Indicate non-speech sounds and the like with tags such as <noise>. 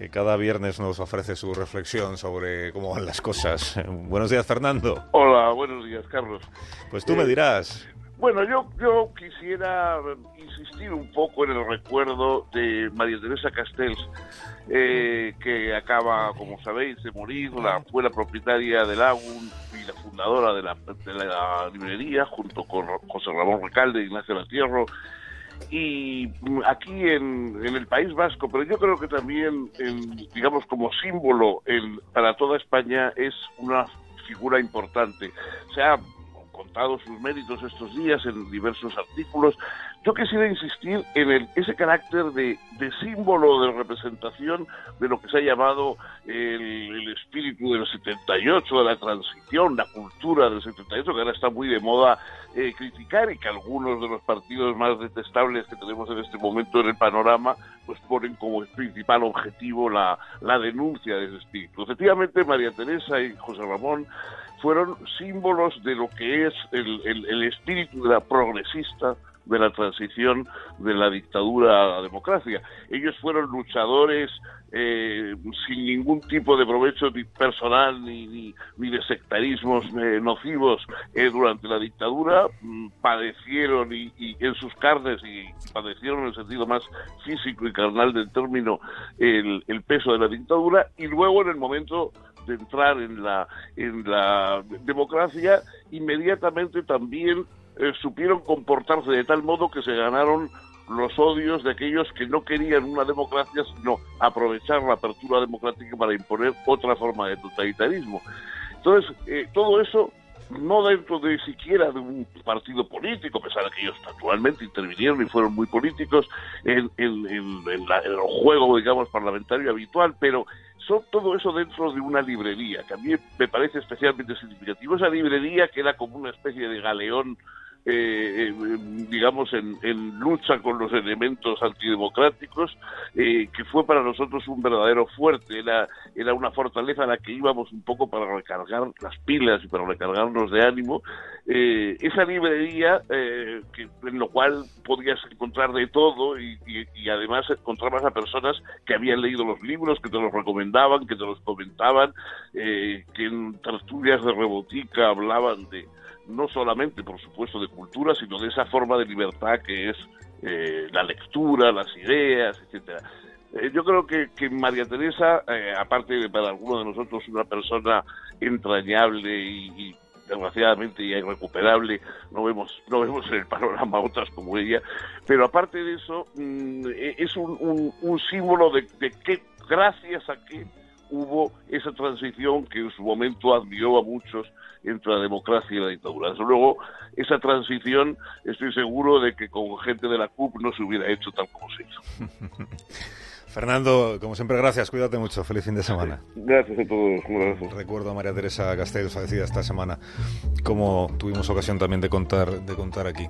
que cada viernes nos ofrece su reflexión sobre cómo van las cosas. <laughs> Buenos días, Fernando. Hola, buenos días, Carlos. Pues tú me dirás. Bueno, yo, yo quisiera insistir un poco en el recuerdo de María Teresa Castells, eh, que acaba, como sabéis, de morir. La, fue la propietaria del AGUN y la fundadora de la, de la librería, junto con José Ramón Recalde y Ignacio Latierro. Y aquí en, en, el País Vasco, pero yo creo que también, en, digamos, como símbolo en, para toda España, es una figura importante. O sea, contado sus méritos estos días en diversos artículos. Yo quisiera insistir en el, ese carácter de, de, símbolo de representación de lo que se ha llamado el, el, espíritu del 78, de la transición, la cultura del 78, que ahora está muy de moda eh, criticar y que algunos de los partidos más detestables que tenemos en este momento en el panorama pues ponen como principal objetivo la, la denuncia de ese espíritu. Efectivamente, María Teresa y José Ramón fueron símbolos de lo que es el, el, el, espíritu de la progresista de la transición de la dictadura a la democracia. Ellos fueron luchadores eh, sin ningún tipo de provecho ni personal ni, ni, ni de sectarismos eh, nocivos eh, durante la dictadura, mm, padecieron y, y, en sus carnes y padecieron en el sentido más físico y carnal del término el, el peso de la dictadura y luego en el momento entrar en la, en la democracia, inmediatamente también eh, supieron comportarse de tal modo que se ganaron los odios de aquellos que no querían una democracia, sino aprovechar la apertura democrática para imponer otra forma de totalitarismo. Entonces, eh, todo eso no dentro de siquiera de un partido político, a pesar de que ellos naturalmente intervinieron y fueron muy políticos en, en, en, en la, el juego, digamos, parlamentario habitual, pero son todo eso dentro de una librería, que a mí me parece especialmente significativo. Esa librería que era como una especie de galeón eh, eh, digamos, en, lucha con los elementos antidemocráticos, eh, que fue para nosotros un verdadero fuerte, era, era una fortaleza a la que íbamos un poco para recargar las pilas y para recargarnos de ánimo. Eh, esa librería, eh, que, en lo cual podías encontrar de todo y, y, y, además encontrabas a personas que habían leído los libros, que te los recomendaban, que te los comentaban, que en tertulias de rebotica hablaban de no solamente, por supuesto, de cultura, sino de esa forma de libertad que es eh, la lectura, las ideas, etcétera. Eh, yo creo que, que María Teresa, eh, aparte de para algunos de nosotros una persona entrañable y, desgraciadamente ya irrecuperable, no vemos, no vemos en el panorama otras como ella, pero aparte de eso, mmm, es un, un, símbolo de, de que gracias a que hubo esa transición que en su momento admiró a muchos entre la democracia y la dictadura. Desde luego, esa transición estoy seguro de que con gente de la CUP no se hubiera hecho tal como se hizo. <laughs> Fernando, como siempre, gracias. Cuídate mucho. Feliz fin de semana. Gracias a todos. Gracias. Recuerdo a María Teresa Castells, fallecida esta semana, como tuvimos ocasión también de contar, de contar aquí.